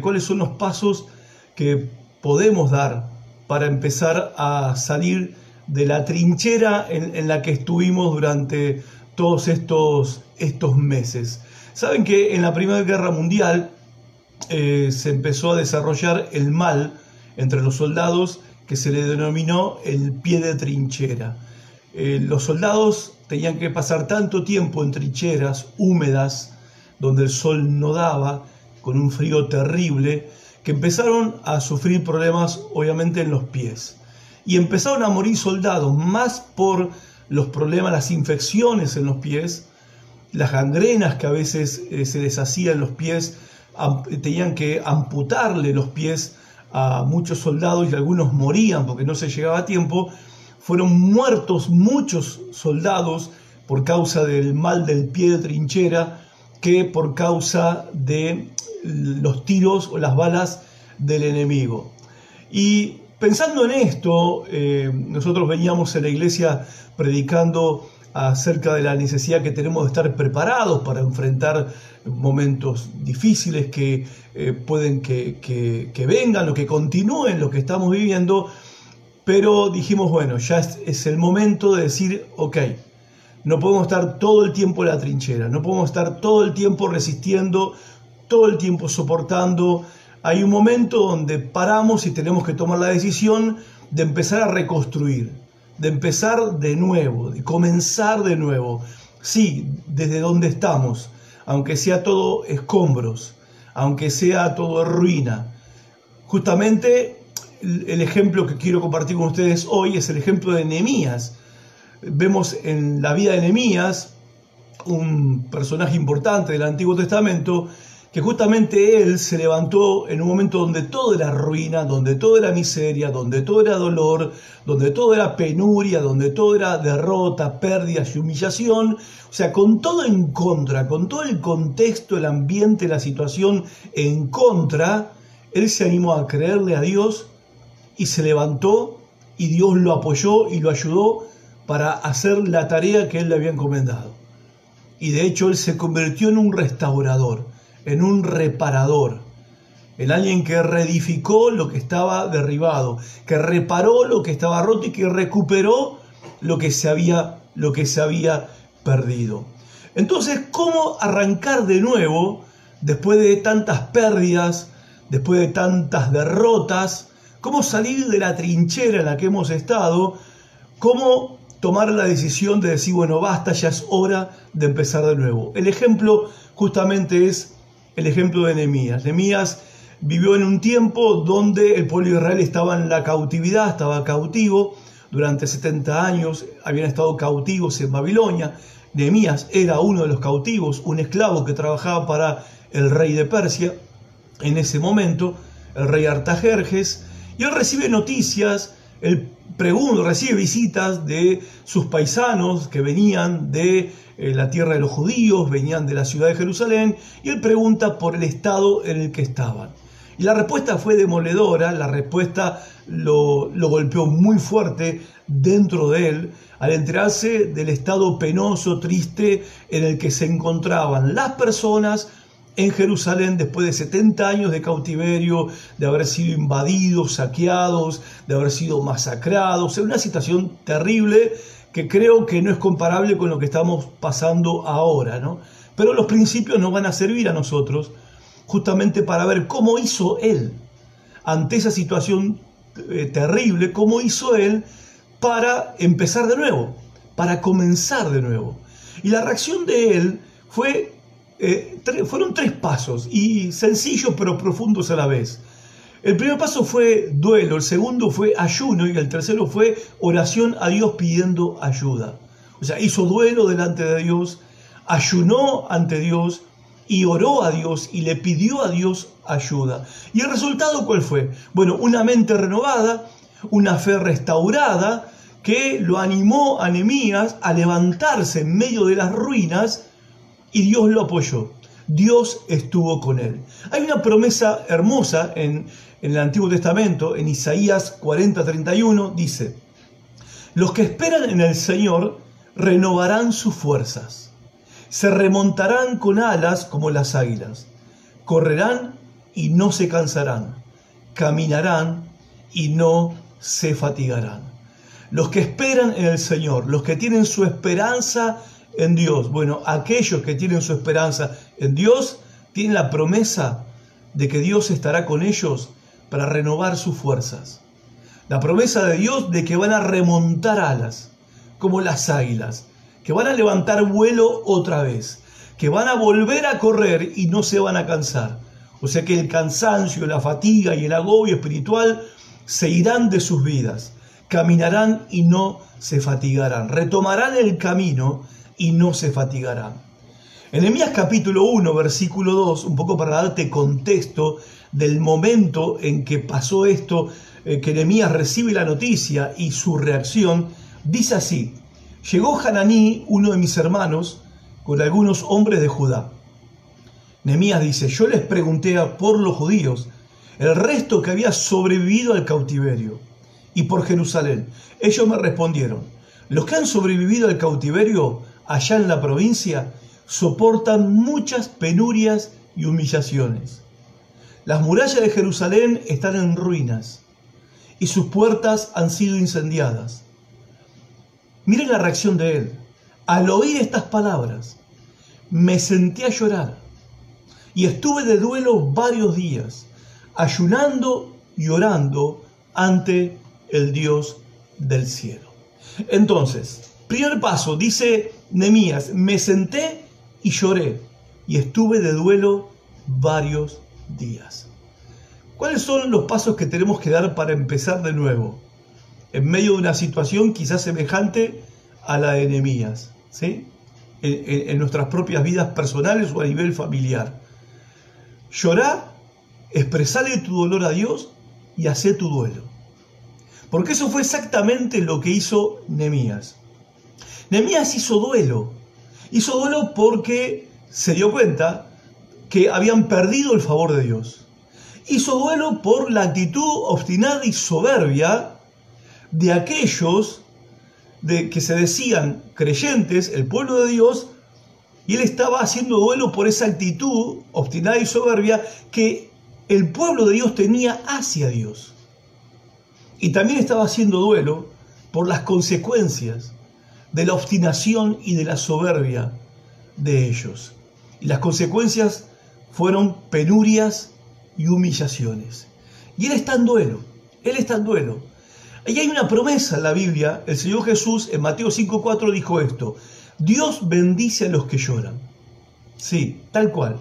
cuáles son los pasos que podemos dar para empezar a salir de la trinchera en, la que estuvimos durante todos estos, estos meses. Saben que en la Primera Guerra Mundial eh, se empezó a desarrollar el mal entre los soldados que se le denominó el pie de trinchera. Eh, los soldados tenían que pasar tanto tiempo en trincheras húmedas, donde el sol no daba, con un frío terrible, que empezaron a sufrir problemas obviamente en los pies. Y empezaron a morir soldados más por los problemas, las infecciones en los pies, las gangrenas que a veces eh, se deshacían en los pies, tenían que amputarle los pies a muchos soldados y algunos morían porque no se llegaba a tiempo. Fueron muertos muchos soldados por causa del mal del pie de trinchera que por causa de los tiros o las balas del enemigo. Y pensando en esto, eh, nosotros veníamos en la iglesia predicando acerca de la necesidad que tenemos de estar preparados para enfrentar momentos difíciles que eh, pueden que, que, vengan o que continúen lo que estamos viviendo, pero dijimos, bueno, ya es, es el momento de decir, ok, no podemos estar todo el tiempo en la trinchera, no podemos estar todo el tiempo resistiendo, todo el tiempo soportando. Hay un momento donde paramos y tenemos que tomar la decisión de empezar a reconstruir, de empezar de nuevo, de comenzar de nuevo. Sí, desde donde estamos, aunque sea todo escombros, aunque sea todo ruina. Justamente el ejemplo que quiero compartir con ustedes hoy es el ejemplo de Nehemías vemos en la vida de Nehemías un personaje importante del Antiguo Testamento que justamente él se levantó en un momento donde todo era ruina, donde todo era miseria, donde todo era dolor, donde todo era penuria, donde todo era derrota, pérdidas y humillación, o sea, con todo en contra, con todo el contexto, el ambiente, la situación en contra, él se animó a creerle a Dios y se levantó y Dios lo apoyó y lo ayudó para hacer la tarea que él le había encomendado. Y de hecho él se convirtió en un restaurador, en un reparador, en alguien que reedificó lo que estaba derribado, que reparó lo que estaba roto y que recuperó lo que se había, lo que se había perdido. Entonces, ¿cómo arrancar de nuevo después de tantas pérdidas, después de tantas derrotas? ¿Cómo salir de la trinchera en la que hemos estado? ¿Cómo tomar la decisión de decir, bueno, basta, ya es hora de empezar de nuevo. El ejemplo justamente es el ejemplo de Nehemías. Nehemías vivió en un tiempo donde el pueblo de Israel estaba en la cautividad, estaba cautivo, durante 70 años habían estado cautivos en Babilonia. Nehemías era uno de los cautivos, un esclavo que trabajaba para el rey de Persia en ese momento, el rey Artajerjes, y él recibe noticias él pregunta, recibe visitas de sus paisanos que venían de eh, la tierra de los judíos, venían de la ciudad de Jerusalén, y él pregunta por el estado en el que estaban. Y la respuesta fue demoledora, la respuesta lo, lo golpeó muy fuerte dentro de él al enterarse del estado penoso, triste en el que se encontraban las personas en Jerusalén después de 70 años de cautiverio, de haber sido invadidos, saqueados, de haber sido masacrados, en una situación terrible que creo que no es comparable con lo que estamos pasando ahora, ¿no? Pero los principios nos van a servir a nosotros justamente para ver cómo hizo él ante esa situación eh, terrible, cómo hizo él para empezar de nuevo, para comenzar de nuevo. Y la reacción de él fue eh, fueron tres pasos y sencillos pero profundos a la vez. El primer paso fue duelo, el segundo fue ayuno y el tercero fue oración a Dios pidiendo ayuda. O sea, hizo duelo delante de Dios, ayunó ante Dios y oró a Dios y le pidió a Dios ayuda. ¿Y el resultado cuál fue? Bueno, una mente renovada, una fe restaurada que lo animó a Nehemías a levantarse en medio de las ruinas y Dios lo apoyó. Dios estuvo con él. Hay una promesa hermosa en, el Antiguo Testamento, en Isaías 40:31, dice, los que esperan en el Señor renovarán sus fuerzas, se remontarán con alas como las águilas, correrán y no se cansarán, caminarán y no se fatigarán. Los que esperan en el Señor, los que tienen su esperanza en Dios, bueno, aquellos que tienen su esperanza en Dios, tienen la promesa de que Dios estará con ellos para renovar sus fuerzas. La promesa de Dios de que van a remontar alas, como las águilas, que van a levantar vuelo otra vez, que van a volver a correr y no se van a cansar. O sea que el cansancio, la fatiga y el agobio espiritual se irán de sus vidas, caminarán y no se fatigarán, retomarán el camino y no se fatigarán. En Emías capítulo 1, versículo 2, un poco para darte contexto del momento en que pasó esto, eh, que Nehemías recibe la noticia y su reacción, dice así, llegó Hananí, uno de mis hermanos, con algunos hombres de Judá. Nehemías dice, yo les pregunté por los judíos, el resto que había sobrevivido al cautiverio, y por Jerusalén. Ellos me respondieron, los que han sobrevivido al cautiverio allá en la provincia soportan muchas penurias y humillaciones. Las murallas de Jerusalén están en ruinas y sus puertas han sido incendiadas. Miren la reacción de él. Al oír estas palabras, me senté a llorar y estuve de duelo varios días, ayunando y orando ante el Dios del cielo. Entonces, primer paso, dice Nemías, me senté y lloré y estuve de duelo varios días. ¿Cuáles son los pasos que tenemos que dar para empezar de nuevo? En medio de una situación quizás semejante a la de Nehemías, ¿sí? En, nuestras propias vidas personales o a nivel familiar. Llorar, expresarle tu dolor a Dios y hacer tu duelo. Porque eso fue exactamente lo que hizo Nehemías. Nehemías hizo duelo, Hizo duelo porque se dio cuenta que habían perdido el favor de Dios. Hizo duelo por la actitud obstinada y soberbia de aquellos de que se decían creyentes, el pueblo de Dios, y él estaba haciendo duelo por esa actitud obstinada y soberbia que el pueblo de Dios tenía hacia Dios. Y también estaba haciendo duelo por las consecuencias de la obstinación y de la soberbia de ellos. Y las consecuencias fueron penurias y humillaciones. Y él está en duelo, él está en duelo. Y hay una promesa en la Biblia, el Señor Jesús en Mateo 5.4 dijo esto, Dios bendice a los que lloran. Sí, tal cual.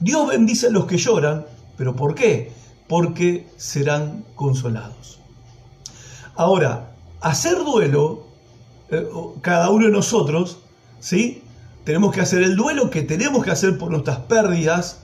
Dios bendice a los que lloran, pero ¿por qué? Porque serán consolados. Ahora, hacer duelo cada uno de nosotros, ¿sí? Tenemos que hacer el duelo que tenemos que hacer por nuestras pérdidas,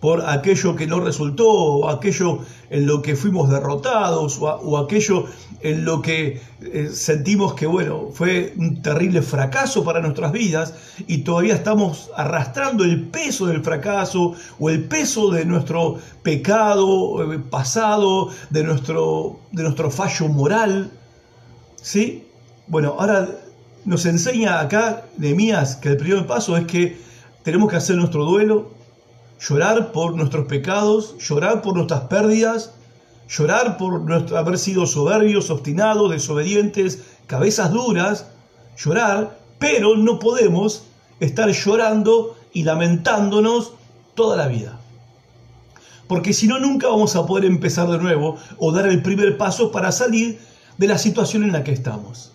por aquello que no resultó, o aquello en lo que fuimos derrotados, o, aquello en lo que eh, sentimos que, bueno, fue un terrible fracaso para nuestras vidas y todavía estamos arrastrando el peso del fracaso o el peso de nuestro pecado eh, pasado, de nuestro, de nuestro fallo moral, ¿sí? Bueno, ahora nos enseña acá Nehemías que el primer paso es que tenemos que hacer nuestro duelo, llorar por nuestros pecados, llorar por nuestras pérdidas, llorar por haber sido soberbios, obstinados, desobedientes, cabezas duras, llorar, pero no podemos estar llorando y lamentándonos toda la vida. Porque si no, nunca vamos a poder empezar de nuevo o dar el primer paso para salir de la situación en la que estamos.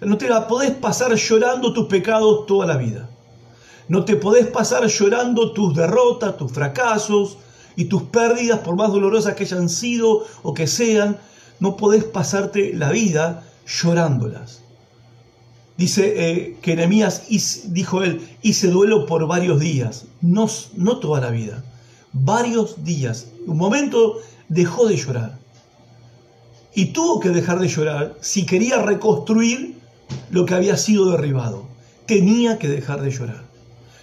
No te la podés pasar llorando tus pecados toda la vida. No te podés pasar llorando tus derrotas, tus fracasos y tus pérdidas, por más dolorosas que hayan sido o que sean. No podés pasarte la vida llorándolas. Dice eh, que Nehemías, dijo él, hice duelo por varios días, no, no toda la vida, varios días. Un momento dejó de llorar. Y tuvo que dejar de llorar si quería reconstruir lo que había sido derribado. Tenía que dejar de llorar.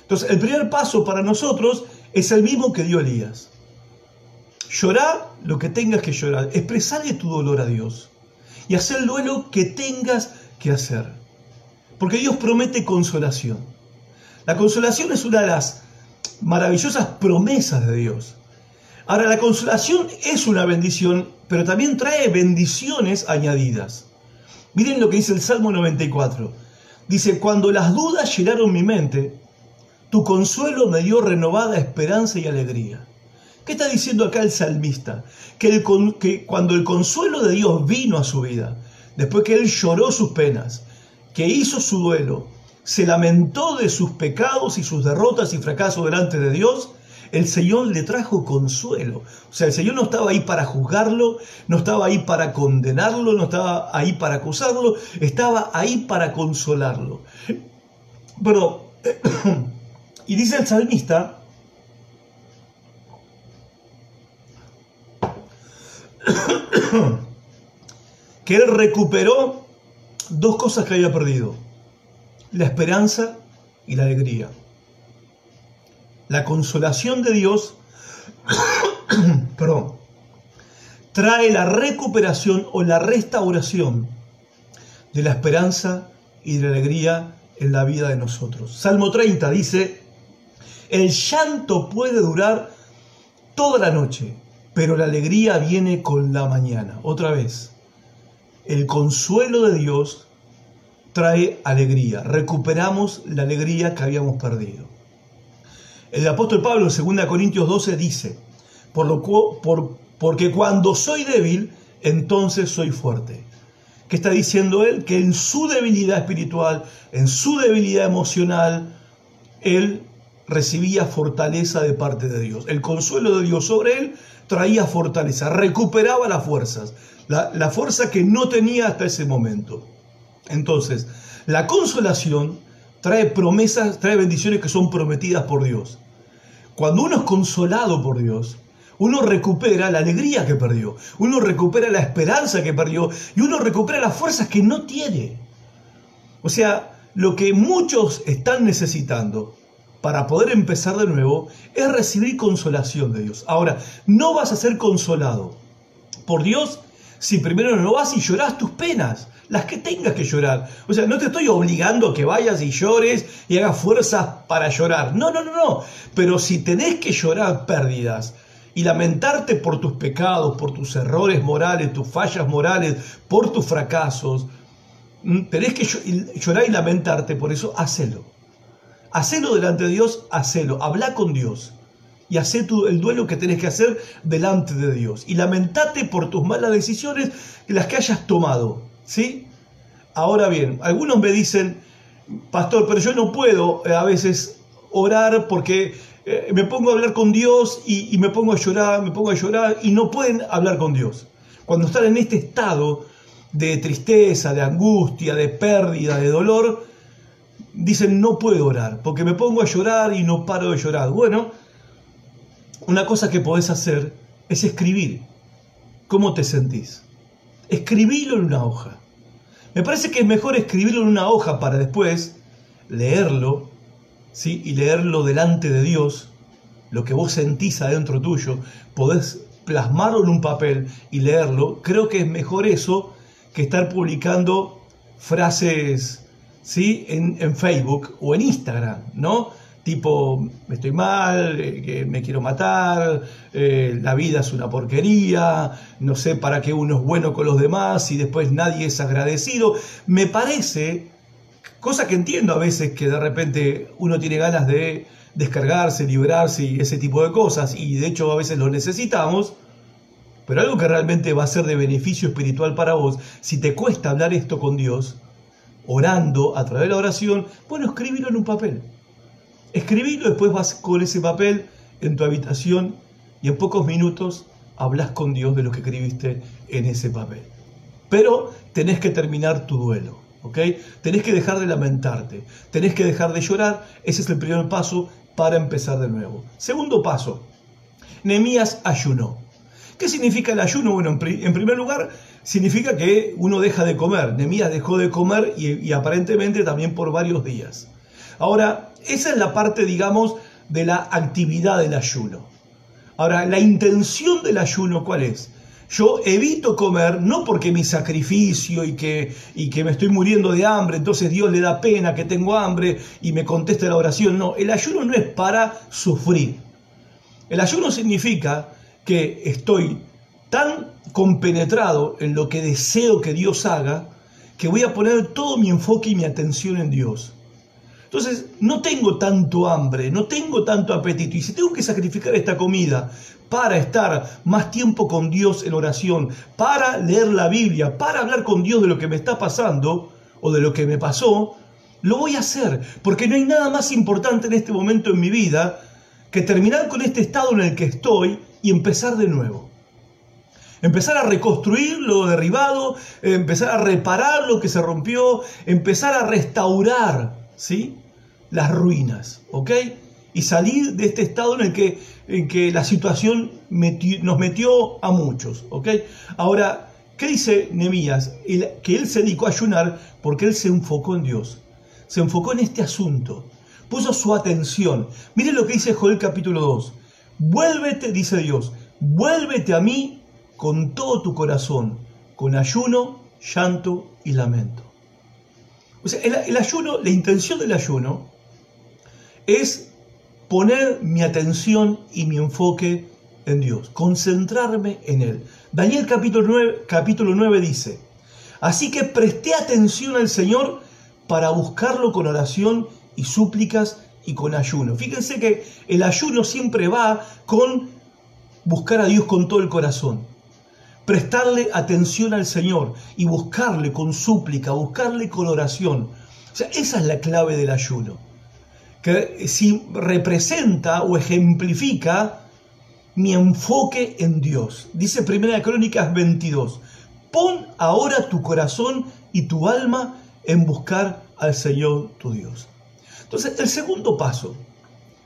Entonces, el primer paso para nosotros es el mismo que dio Elías. Llorar lo que tengas que llorar, expresarle tu dolor a Dios y hacer el duelo que tengas que hacer. Porque Dios promete consolación. La consolación es una de las maravillosas promesas de Dios. Ahora, la consolación es una bendición, pero también trae bendiciones añadidas. Miren lo que dice el Salmo 94. Dice, cuando las dudas llenaron mi mente, tu consuelo me dio renovada esperanza y alegría. ¿Qué está diciendo acá el salmista? Que, que, cuando el consuelo de Dios vino a su vida, después que él lloró sus penas, que hizo su duelo, se lamentó de sus pecados y sus derrotas y fracasos delante de Dios, el Señor le trajo consuelo. O sea, el Señor no estaba ahí para juzgarlo, no estaba ahí para condenarlo, no estaba ahí para acusarlo, estaba ahí para consolarlo. Pero, y dice el salmista, que él recuperó dos cosas que había perdido, la esperanza y la alegría la consolación de Dios, trae la recuperación o la restauración de la esperanza y de la alegría en la vida de nosotros. Salmo 30 dice, el llanto puede durar toda la noche, pero la alegría viene con la mañana. Otra vez, el consuelo de Dios trae alegría. Recuperamos la alegría que habíamos perdido. El apóstol Pablo en 2 Corintios 12 dice, por lo por, porque cuando soy débil, entonces soy fuerte. ¿Qué está diciendo él? Que en su debilidad espiritual, en su debilidad emocional, él recibía fortaleza de parte de Dios. El consuelo de Dios sobre él traía fortaleza, recuperaba las fuerzas, la, la fuerza que no tenía hasta ese momento. Entonces, la consolación trae promesas, trae bendiciones que son prometidas por Dios. Cuando uno es consolado por Dios, uno recupera la alegría que perdió, uno recupera la esperanza que perdió y uno recupera las fuerzas que no tiene. O sea, lo que muchos están necesitando para poder empezar de nuevo es recibir consolación de Dios. Ahora, no vas a ser consolado por Dios si primero no vas y lloras tus penas las que tengas que llorar. O sea, no te estoy obligando a que vayas y llores y hagas fuerzas para llorar. No, no, no, no. Pero si tenés que llorar pérdidas y lamentarte por tus pecados, por tus errores morales, tus fallas morales, por tus fracasos, mm, tenés que llorar y lamentarte por eso, hacelo. Hacelo delante de Dios, hacelo. Habla con Dios y hacé el duelo que tenés que hacer delante de Dios. Y lamentate por tus malas decisiones, las que hayas tomado. ¿Sí? Ahora bien, algunos me dicen, pastor, pero yo no puedo eh, a veces orar porque eh, me pongo a hablar con Dios y, me pongo a llorar, me pongo a llorar y no pueden hablar con Dios. Cuando están en este estado de tristeza, de angustia, de pérdida, de dolor, dicen no puedo orar porque me pongo a llorar y no paro de llorar. Bueno, una cosa que podés hacer es escribir. ¿Cómo te sentís? escribilo en una hoja. Me parece que es mejor escribirlo en una hoja para después leerlo, ¿sí? Y leerlo delante de Dios, lo que vos sentís adentro tuyo, podés plasmarlo en un papel y leerlo. Creo que es mejor eso que estar publicando frases, ¿sí? En, en Facebook o en Instagram, ¿no? Tipo, estoy mal, eh, que me quiero matar, eh, la vida es una porquería, no sé para qué uno es bueno con los demás y después nadie es agradecido. Me parece, cosa que entiendo a veces que de repente uno tiene ganas de descargarse, liberarse y ese tipo de cosas, y de hecho a veces lo necesitamos, pero algo que realmente va a ser de beneficio espiritual para vos, si te cuesta hablar esto con Dios, orando a través de la oración, bueno, escríbelo en un papel Escribilo, después vas con ese papel en tu habitación y en pocos minutos hablas con Dios de lo que escribiste en ese papel. Pero tenés que terminar tu duelo, ¿ok? Tenés que dejar de lamentarte, tenés que dejar de llorar. Ese es el primer paso para empezar de nuevo. Segundo paso, Nemías ayunó. ¿Qué significa el ayuno? Bueno, en, primer lugar, significa que uno deja de comer. Nemías dejó de comer y aparentemente también por varios días. Ahora, esa es la parte, digamos, de la actividad del ayuno. Ahora, la intención del ayuno, ¿cuál es? Yo evito comer no porque mi sacrificio y que, y que me estoy muriendo de hambre, entonces Dios le da pena que tengo hambre y me conteste la oración. No, el ayuno no es para sufrir. El ayuno significa que estoy tan compenetrado en lo que deseo que Dios haga, que voy a poner todo mi enfoque y mi atención en Dios. Entonces, no tengo tanto hambre, no tengo tanto apetito. Y si tengo que sacrificar esta comida para estar más tiempo con Dios en oración, para leer la Biblia, para hablar con Dios de lo que me está pasando o de lo que me pasó, lo voy a hacer, porque no hay nada más importante en este momento en mi vida que terminar con este estado en el que estoy y empezar de nuevo. Empezar a reconstruir lo derribado, empezar a reparar lo que se rompió, empezar a restaurar, ¿sí? Las ruinas, ¿ok? Y salir de este estado en el que, en que la situación nos metió a muchos, ¿ok? Ahora, ¿qué dice Nehemías? Que él se dedicó a ayunar porque él se enfocó en Dios. Se enfocó en este asunto. Puso su atención. Mire lo que dice Joel capítulo 2. Vuélvete, dice Dios, vuélvete a mí con todo tu corazón, con ayuno, llanto y lamento. O sea, el, ayuno, la intención del ayuno es poner mi atención y mi enfoque en Dios, concentrarme en Él. Daniel capítulo 9, capítulo 9 dice, así que presté atención al Señor para buscarlo con oración y súplicas y con ayuno. Fíjense que el ayuno siempre va con buscar a Dios con todo el corazón, prestarle atención al Señor y buscarle con súplica, buscarle con oración. O sea, esa es la clave del ayuno, que si representa o ejemplifica mi enfoque en Dios. Dice Primera Crónicas 22, pon ahora tu corazón y tu alma en buscar al Señor tu Dios. Entonces, el segundo paso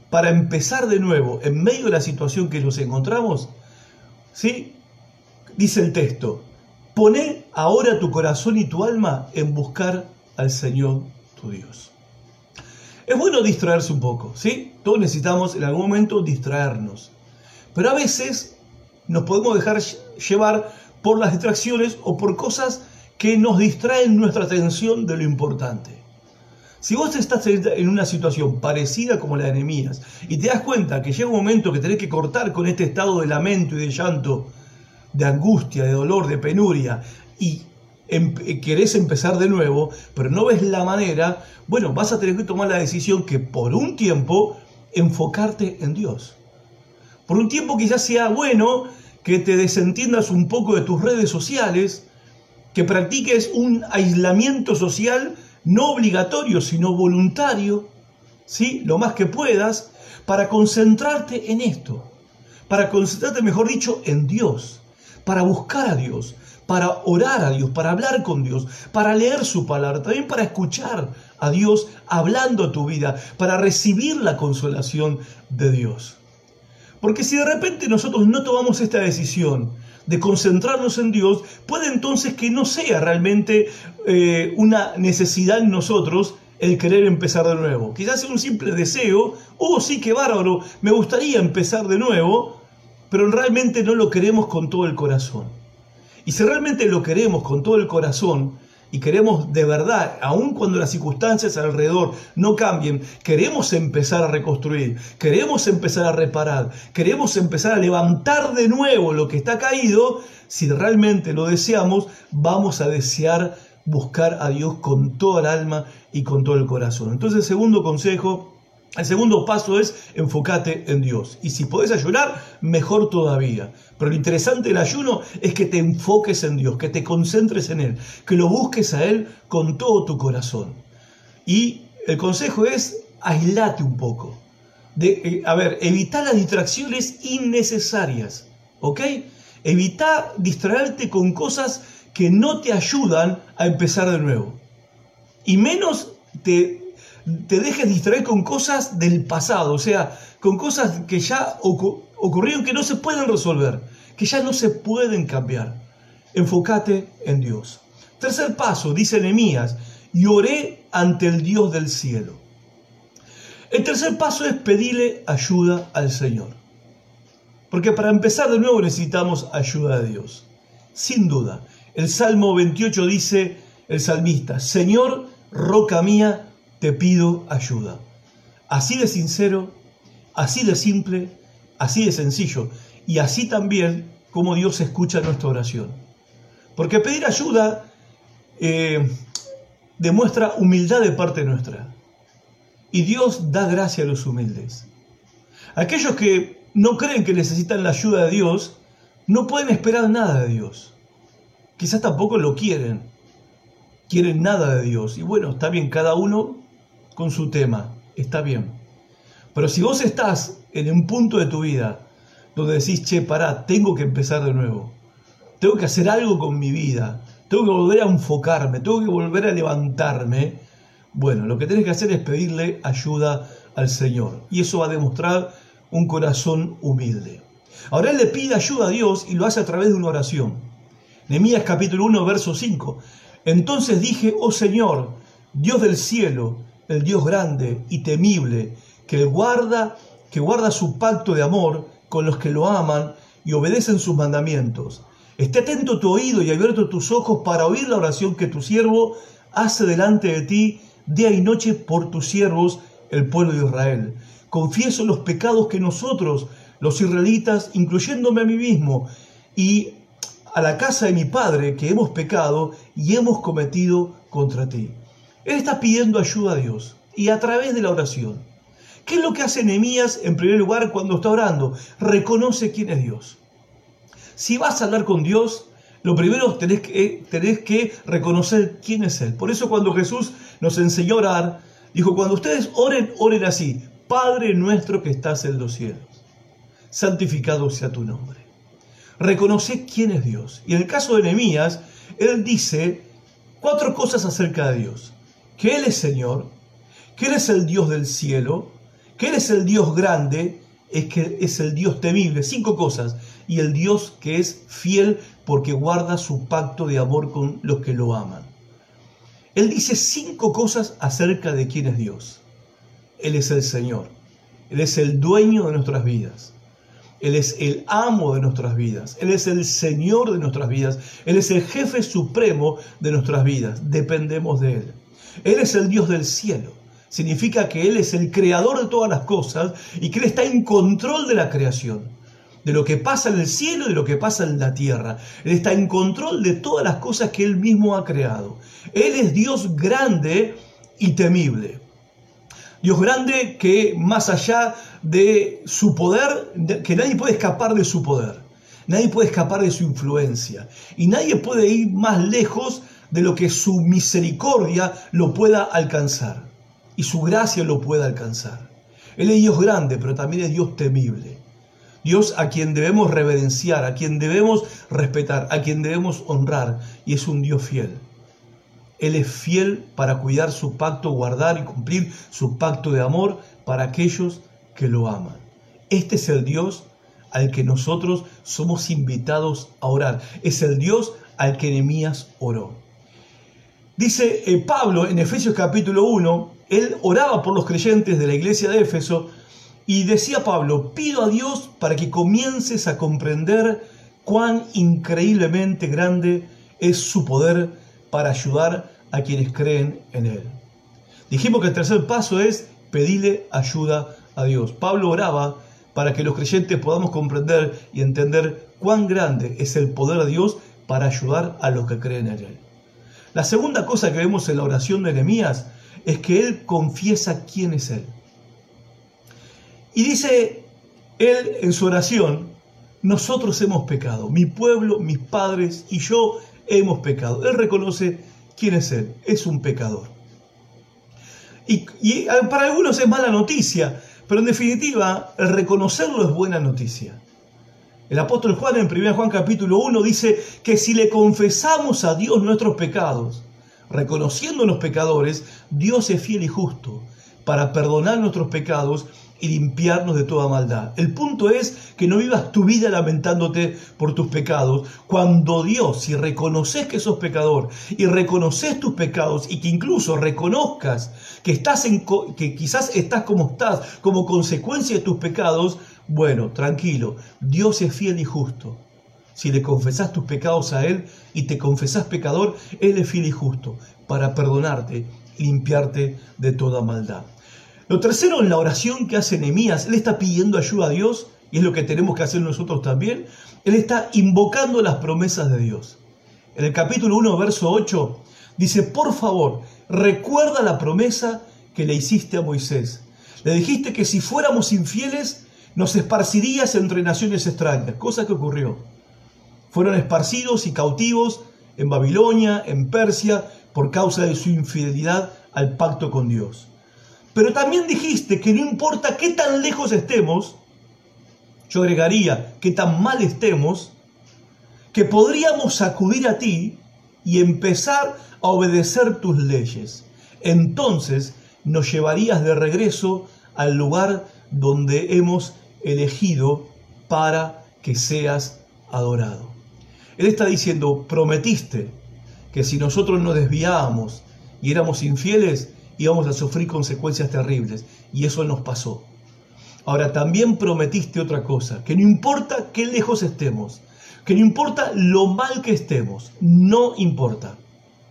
para empezar de nuevo en medio de la situación que nos encontramos, ¿sí? dice el texto, poné ahora tu corazón y tu alma en buscar al Señor tu Dios. Es bueno distraerse un poco, ¿sí? Todos necesitamos en algún momento distraernos. Pero a veces nos podemos dejar llevar por las distracciones o por cosas que nos distraen nuestra atención de lo importante. Si vos estás en una situación parecida como la de Nehemías y te das cuenta que llega un momento que tenés que cortar con este estado de lamento y de llanto, de angustia, de dolor, de penuria, y em, querés empezar de nuevo, pero no ves la manera, bueno, vas a tener que tomar la decisión que por un tiempo enfocarte en Dios. Por un tiempo quizás sea bueno que te desentiendas un poco de tus redes sociales, que practiques un aislamiento social no obligatorio, sino voluntario, ¿sí? lo más que puedas, para concentrarte en esto, para concentrarte, mejor dicho, en Dios, para buscar a Dios, para orar a Dios, para hablar con Dios, para leer su palabra, también para escuchar a Dios hablando a tu vida, para recibir la consolación de Dios. Porque si de repente nosotros no tomamos esta decisión, de concentrarnos en Dios, puede entonces que no sea realmente eh, una necesidad en nosotros el querer empezar de nuevo. Quizás sea un simple deseo, oh sí, qué bárbaro, me gustaría empezar de nuevo, pero realmente no lo queremos con todo el corazón. Y si realmente lo queremos con todo el corazón, y queremos de verdad, aun cuando las circunstancias alrededor no cambien, queremos empezar a reconstruir, queremos empezar a reparar, queremos empezar a levantar de nuevo lo que está caído, si realmente lo deseamos, vamos a desear buscar a Dios con toda el alma y con todo el corazón. Entonces, segundo consejo, el segundo paso es enfócate en Dios. Y si podés ayunar, mejor todavía. Pero lo interesante del ayuno es que te enfoques en Dios, que te concentres en Él, que lo busques a Él con todo tu corazón. Y el consejo es aislate un poco. De, eh, a ver, evita las distracciones innecesarias. ¿Ok? Evita distraerte con cosas que no te ayudan a empezar de nuevo. Y menos te te dejes distraer con cosas del pasado, o sea, con cosas que ya ocurrieron que no se pueden resolver, que ya no se pueden cambiar. Enfócate en Dios. Tercer paso, dice Nehemías, y oré ante el Dios del cielo. El tercer paso es pedirle ayuda al Señor. Porque para empezar de nuevo necesitamos ayuda de Dios. Sin duda. El Salmo 28 dice el salmista, Señor, roca mía, te pido ayuda. Así de sincero, así de simple, así de sencillo. y así también como Dios escucha nuestra oración. Porque pedir ayuda eh, demuestra humildad de parte nuestra. Y Dios da gracia a los humildes. Aquellos que no creen que necesitan la ayuda de Dios, no pueden esperar nada de Dios. Quizás tampoco lo quieren. Quieren nada de Dios. Y bueno, está bien, cada uno con su tema. Está bien. Pero si vos estás en un punto de tu vida donde decís, che, pará, tengo que empezar de nuevo. Tengo que hacer algo con mi vida. Tengo que volver a enfocarme. Tengo que volver a levantarme. Bueno, lo que tenés que hacer es pedirle ayuda al Señor. Y eso va a demostrar un corazón humilde. Ahora él le pide ayuda a Dios y lo hace a través de una oración. Nehemías capítulo 1, verso 5. Entonces dije, oh Señor, Dios del cielo, el Dios grande y temible, que guarda, que guarda su pacto de amor con los que lo aman y obedecen sus mandamientos. Esté atento tu oído y abierto tus ojos para oír la oración que tu siervo hace delante de ti día y noche por tus siervos, el pueblo de Israel. Confieso los pecados que nosotros, los israelitas, incluyéndome a mí mismo, y a la casa de mi padre, que hemos pecado y hemos cometido contra ti. Él está pidiendo ayuda a Dios y a través de la oración. ¿Qué es lo que hace Nehemías en primer lugar cuando está orando? Reconoce quién es Dios. Si vas a hablar con Dios, lo primero tenés que, tenés que reconocer quién es Él. Por eso cuando Jesús nos enseñó a orar, dijo, cuando ustedes oren, oren así. Padre nuestro que estás en los cielos, santificado sea tu nombre. Reconoce quién es Dios. Y en el caso de Nehemías, él dice cuatro cosas acerca de Dios. Que Él es Señor, que Él es el Dios del cielo, que Él es el Dios grande, es que es el Dios temible. Cinco cosas. Y el Dios que es fiel porque guarda su pacto de amor con los que lo aman. Él dice cinco cosas acerca de quién es Dios. Él es el Señor. Él es el dueño de nuestras vidas. Él es el amo de nuestras vidas. Él es el Señor de nuestras vidas. Él es el jefe supremo de nuestras vidas. Dependemos de Él. Él es el Dios del cielo. Significa que Él es el creador de todas las cosas y que Él está en control de la creación. De lo que pasa en el cielo y de lo que pasa en la tierra. Él está en control de todas las cosas que Él mismo ha creado. Él es Dios grande y temible. Dios grande que más allá de su poder, que nadie puede escapar de su poder, nadie puede escapar de su influencia y nadie puede ir más lejos de lo que su misericordia lo pueda alcanzar y su gracia lo pueda alcanzar. Él es Dios grande, pero también es Dios temible. Dios a quien debemos reverenciar, a quien debemos respetar, a quien debemos honrar, y es un Dios fiel. Él es fiel para cuidar su pacto, guardar y cumplir su pacto de amor para aquellos que lo aman. Este es el Dios al que nosotros somos invitados a orar. Es el Dios al que Nehemías oró. Dice eh, Pablo en Efesios capítulo 1, él oraba por los creyentes de la iglesia de Éfeso y decía Pablo, pido a Dios para que comiences a comprender cuán increíblemente grande es su poder para ayudar a quienes creen en Él. Dijimos que el tercer paso es pedirle ayuda a Dios. Pablo oraba para que los creyentes podamos comprender y entender cuán grande es el poder de Dios para ayudar a los que creen en Él. La segunda cosa que vemos en la oración de Nehemías es que Él confiesa quién es Él. Y dice Él en su oración, nosotros hemos pecado, mi pueblo, mis padres y yo hemos pecado. Él reconoce quién es Él, es un pecador. Y, para algunos es mala noticia, pero en definitiva el reconocerlo es buena noticia. El apóstol Juan en 1 Juan capítulo 1 dice que si le confesamos a Dios nuestros pecados, reconociendo los pecadores, Dios es fiel y justo para perdonar nuestros pecados y limpiarnos de toda maldad. El punto es que no vivas tu vida lamentándote por tus pecados. Cuando Dios, si reconoces que sos pecador y reconoces tus pecados y que incluso reconozcas que, estás en, que quizás estás como estás como consecuencia de tus pecados, bueno, tranquilo, Dios es fiel y justo. Si le confesás tus pecados a Él y te confesás pecador, Él es fiel y justo para perdonarte limpiarte de toda maldad. Lo tercero en la oración que hace Nehemías, él está pidiendo ayuda a Dios y es lo que tenemos que hacer nosotros también, él está invocando las promesas de Dios. En el capítulo 1, verso 8, dice, por favor, recuerda la promesa que le hiciste a Moisés. Le dijiste que si fuéramos infieles, nos esparcirías entre naciones extrañas, cosa que ocurrió. Fueron esparcidos y cautivos en Babilonia, en Persia, por causa de su infidelidad al pacto con Dios. Pero también dijiste que no importa qué tan lejos estemos, yo agregaría que tan mal estemos, que podríamos acudir a ti y empezar a obedecer tus leyes. Entonces nos llevarías de regreso al lugar donde hemos elegido para que seas adorado. Él está diciendo, prometiste que si nosotros nos desviábamos y éramos infieles, íbamos a sufrir consecuencias terribles. Y eso nos pasó. Ahora, también prometiste otra cosa, que no importa qué lejos estemos, que no importa lo mal que estemos, no importa.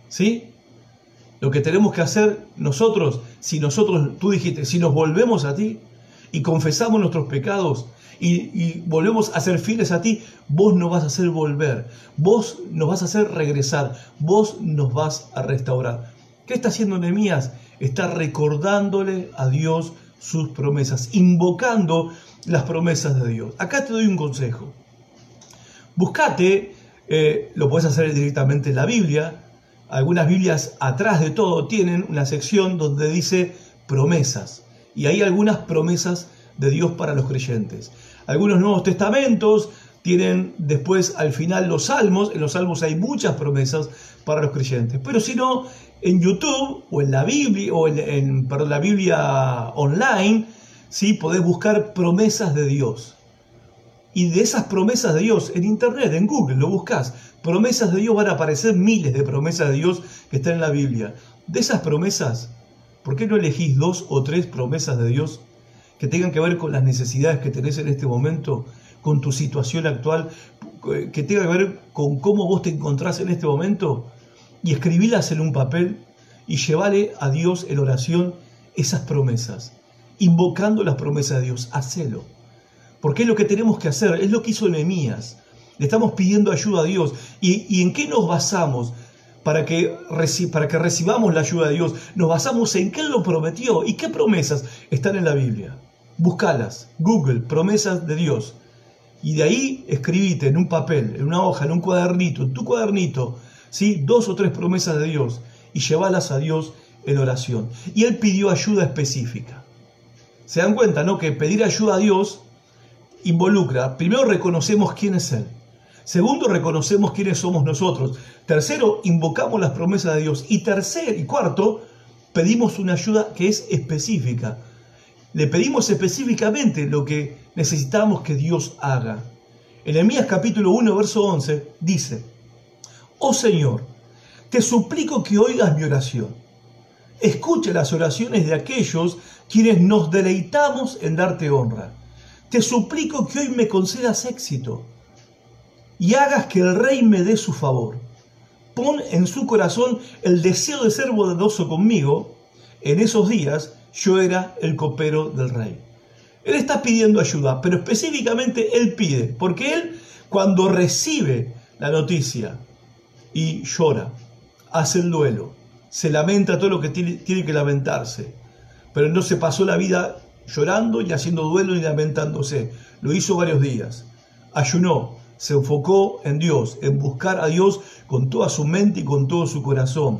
¿Sí? Lo que tenemos que hacer nosotros, si nosotros, tú dijiste, si nos volvemos a ti y confesamos nuestros pecados y, volvemos a ser fieles a ti, vos nos vas a hacer volver, vos nos vas a hacer regresar, vos nos vas a restaurar. ¿Qué está haciendo Nehemías? Está recordándole a Dios sus promesas, invocando las promesas de Dios. Acá te doy un consejo. Buscate, eh, lo puedes hacer directamente en la Biblia. Algunas Biblias atrás de todo tienen una sección donde dice promesas. Y hay algunas promesas de Dios para los creyentes. Algunos Nuevos Testamentos tienen después al final los salmos. En los salmos hay muchas promesas para los creyentes. Pero si no, en YouTube o en la Biblia, o en, la Biblia online, ¿sí? podés buscar promesas de Dios. Y de esas promesas de Dios, en internet, en Google, lo buscas. Promesas de Dios van a aparecer miles de promesas de Dios que están en la Biblia. De esas promesas, ¿por qué no elegís dos o tres promesas de Dios que tengan que ver con las necesidades que tenés en este momento, con tu situación actual, que tenga que ver con cómo vos te encontrás en este momento? y escribílas en un papel y llevarle a Dios en oración esas promesas, invocando las promesas de Dios. Hacelo. Porque es lo que tenemos que hacer, es lo que hizo Nehemías. Le estamos pidiendo ayuda a Dios. ¿Y, en qué nos basamos para que, para que recibamos la ayuda de Dios? Nos basamos en qué Él lo prometió y qué promesas están en la Biblia. Búscalas, Google, promesas de Dios. Y de ahí escribite en un papel, en una hoja, en un cuadernito, en tu cuadernito, ¿sí? dos o tres promesas de Dios y llevarlas a Dios en oración. Y él pidió ayuda específica. ¿Se dan cuenta, no? Que pedir ayuda a Dios involucra, primero reconocemos quién es Él. Segundo, reconocemos quiénes somos nosotros. Tercero, invocamos las promesas de Dios. Y tercero y cuarto, pedimos una ayuda que es específica. Le pedimos específicamente lo que necesitamos que Dios haga. En Emías capítulo 1, verso 11, dice, Oh Señor, te suplico que oigas mi oración. Escucha las oraciones de aquellos quienes nos deleitamos en darte honra. Te suplico que hoy me concedas éxito y hagas que el rey me dé su favor. Pon en su corazón el deseo de ser bondadoso conmigo. En esos días yo era el copero del rey. Él está pidiendo ayuda, pero específicamente él pide, porque él cuando recibe la noticia y llora, hace el duelo, se lamenta todo lo que tiene, que lamentarse, pero no se pasó la vida llorando y haciendo duelo y lamentándose, lo hizo varios días, ayunó, se enfocó en Dios, en buscar a Dios con toda su mente y con todo su corazón.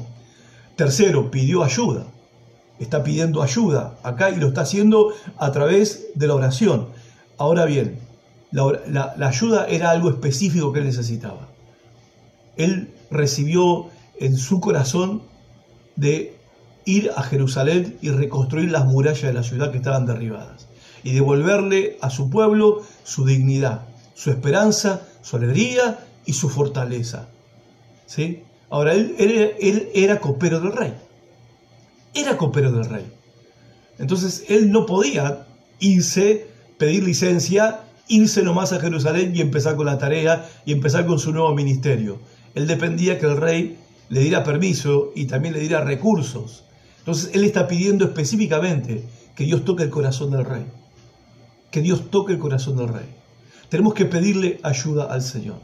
Tercero, pidió ayuda. Está pidiendo ayuda acá y lo está haciendo a través de la oración. Ahora bien, la, ayuda era algo específico que él necesitaba él recibió en su corazón de ir a Jerusalén y reconstruir las murallas de la ciudad que estaban derribadas y devolverle a su pueblo su dignidad, su esperanza, su alegría y su fortaleza. ¿Sí? Ahora, él, él, era copero del rey. Era copero del rey. Entonces, él no podía irse, pedir licencia, irse nomás a Jerusalén y empezar con la tarea y empezar con su nuevo ministerio él dependía que el rey le diera permiso y también le diera recursos. Entonces él está pidiendo específicamente que Dios toque el corazón del rey. que Dios toque el corazón del rey. Tenemos que pedirle ayuda al Señor.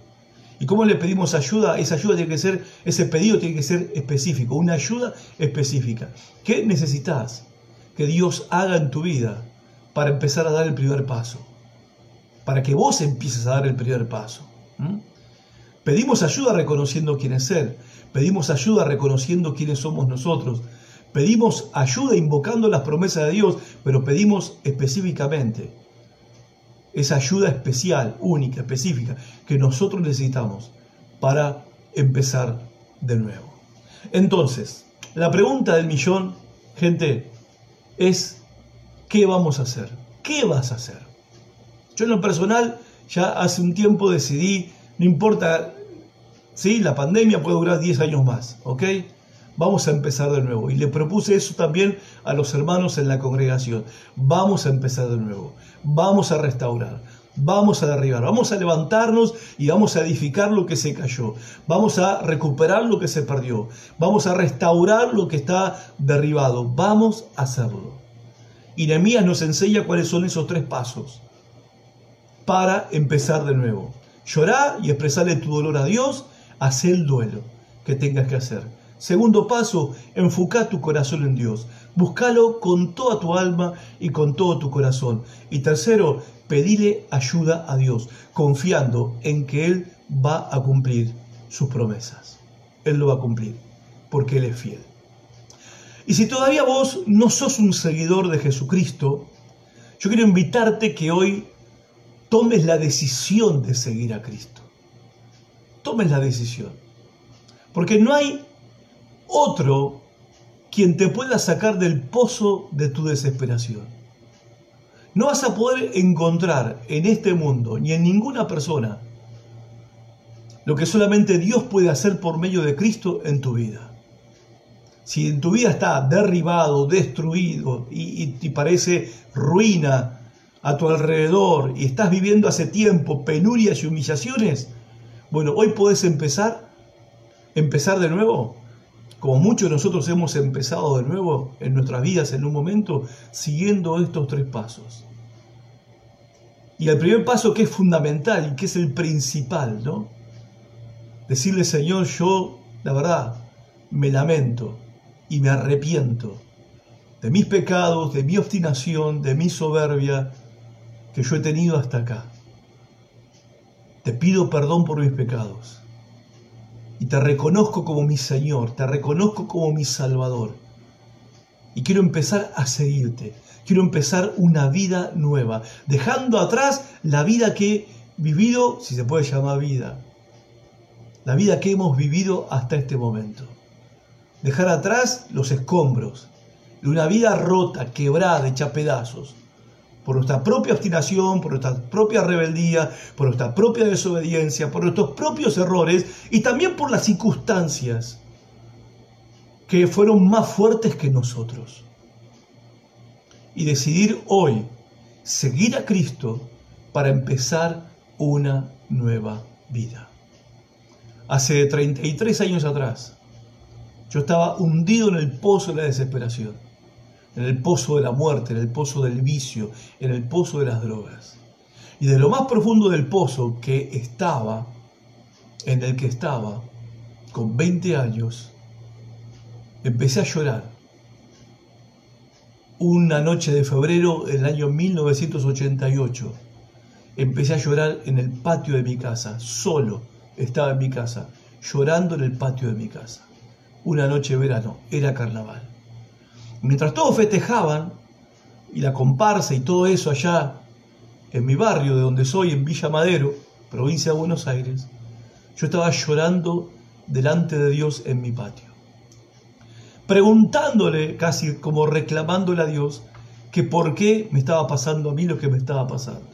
¿Y cómo le pedimos ayuda? Esa ayuda tiene que ser, ese pedido tiene que ser específico, una ayuda específica. ¿Qué necesitas que Dios haga en tu vida para empezar a dar el primer paso? Para que vos empieces a dar el primer paso. Pedimos ayuda reconociendo quién es Él. Pedimos ayuda reconociendo quiénes somos nosotros. Pedimos ayuda invocando las promesas de Dios, pero pedimos específicamente esa ayuda especial, única, específica, que nosotros necesitamos para empezar de nuevo. Entonces, la pregunta del millón, gente, es, ¿qué vamos a hacer? ¿Qué vas a hacer? Yo en lo personal ya hace un tiempo decidí, no importa, ¿sí? la pandemia puede durar 10 años más, ¿ok? Vamos a empezar de nuevo. Y le propuse eso también a los hermanos en la congregación. Vamos a empezar de nuevo. Vamos a restaurar. Vamos a derribar. Vamos a levantarnos y vamos a edificar lo que se cayó. Vamos a recuperar lo que se perdió. Vamos a restaurar lo que está derribado. Vamos a hacerlo. Y Nehemías nos enseña cuáles son esos tres pasos para empezar de nuevo. Llorar y expresarle tu dolor a Dios. Haz el duelo que tengas que hacer Segundo paso, enfoca tu corazón en Dios. Búscalo con toda tu alma y con todo tu corazón. Y tercero, pedile ayuda a Dios, confiando en que Él va a cumplir sus promesas. Él lo va a cumplir, porque Él es fiel. Y si todavía vos no sos un seguidor de Jesucristo, yo quiero invitarte que hoy tomes la decisión de seguir a Cristo. Tomes la decisión. Porque no hay otro quien te pueda sacar del pozo de tu desesperación. No vas a poder encontrar en este mundo ni en ninguna persona lo que solamente Dios puede hacer por medio de Cristo en tu vida. Si en tu vida está derribado, destruido y, y parece ruina a tu alrededor y estás viviendo hace tiempo penurias y humillaciones, bueno, hoy puedes empezar, empezar de nuevo como muchos de nosotros hemos empezado de nuevo en nuestras vidas en un momento, siguiendo estos tres pasos. Y el primer paso que es fundamental y que es el principal, ¿no? Decirle, Señor, yo, la verdad, me lamento y me arrepiento de mis pecados, de mi obstinación, de mi soberbia que yo he tenido hasta acá. Te pido perdón por mis pecados y te reconozco como mi Señor, te reconozco como mi Salvador. Y quiero empezar a seguirte, quiero empezar una vida nueva, dejando atrás la vida que he vivido, si se puede llamar vida, la vida que hemos vivido hasta este momento. Dejar atrás los escombros de una vida rota, quebrada, hecha pedazos por nuestra propia obstinación, por nuestra propia rebeldía, por nuestra propia desobediencia, por nuestros propios errores y también por las circunstancias que fueron más fuertes que nosotros. Y decidir hoy seguir a Cristo para empezar una nueva vida. Hace 33 años atrás, yo estaba hundido en el pozo de la desesperación en el pozo de la muerte, en el pozo del vicio, en el pozo de las drogas. Y de lo más profundo del pozo que estaba, en el que estaba, con 20 años, empecé a llorar. Una noche de febrero del año 1988, empecé a llorar en el patio de mi casa, solo estaba en mi casa, llorando en el patio de mi casa. Una noche de verano, era carnaval. Mientras todos festejaban, y la comparsa y todo eso allá en mi barrio de donde soy, en Villa Madero, provincia de Buenos Aires, yo estaba llorando delante de Dios en mi patio. Preguntándole, casi como reclamándole a Dios, que por qué me estaba pasando a mí lo que me estaba pasando.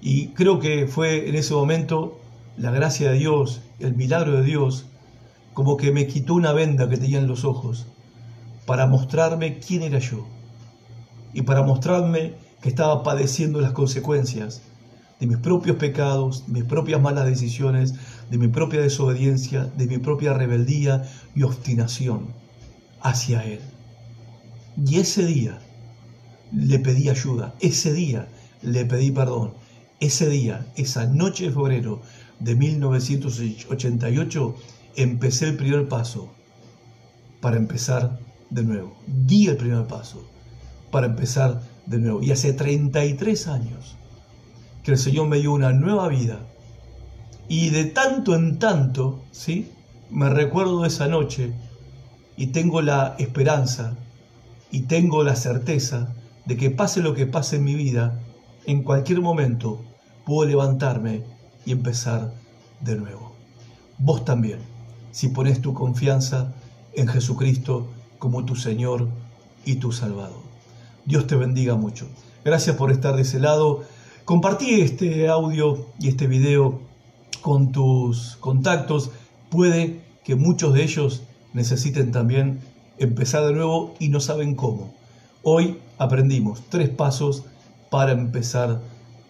Y creo que fue en ese momento la gracia de Dios, el milagro de Dios, como que me quitó una venda que tenía en los ojos para mostrarme quién era yo y para mostrarme que estaba padeciendo las consecuencias de mis propios pecados, de mis propias malas decisiones, de mi propia desobediencia, de mi propia rebeldía y obstinación hacia Él. Y ese día le pedí ayuda, ese día le pedí perdón, ese día, esa noche de febrero de 1988, empecé el primer paso para empezar de nuevo. Di el primer paso para empezar de nuevo. Y hace 33 años que el Señor me dio una nueva vida. Y de tanto en tanto, ¿sí? Me recuerdo esa noche y tengo la esperanza y tengo la certeza de que pase lo que pase en mi vida, en cualquier momento puedo levantarme y empezar de nuevo. Vos también, si pones tu confianza en Jesucristo como tu Señor y tu Salvador. Dios te bendiga mucho. Gracias por estar de ese lado. Compartí este audio y este video con tus contactos. Puede que muchos de ellos necesiten también empezar de nuevo y no saben cómo. Hoy aprendimos tres pasos para empezar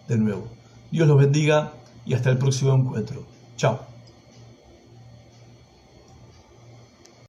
de nuevo. Dios los bendiga y hasta el próximo encuentro. Chao.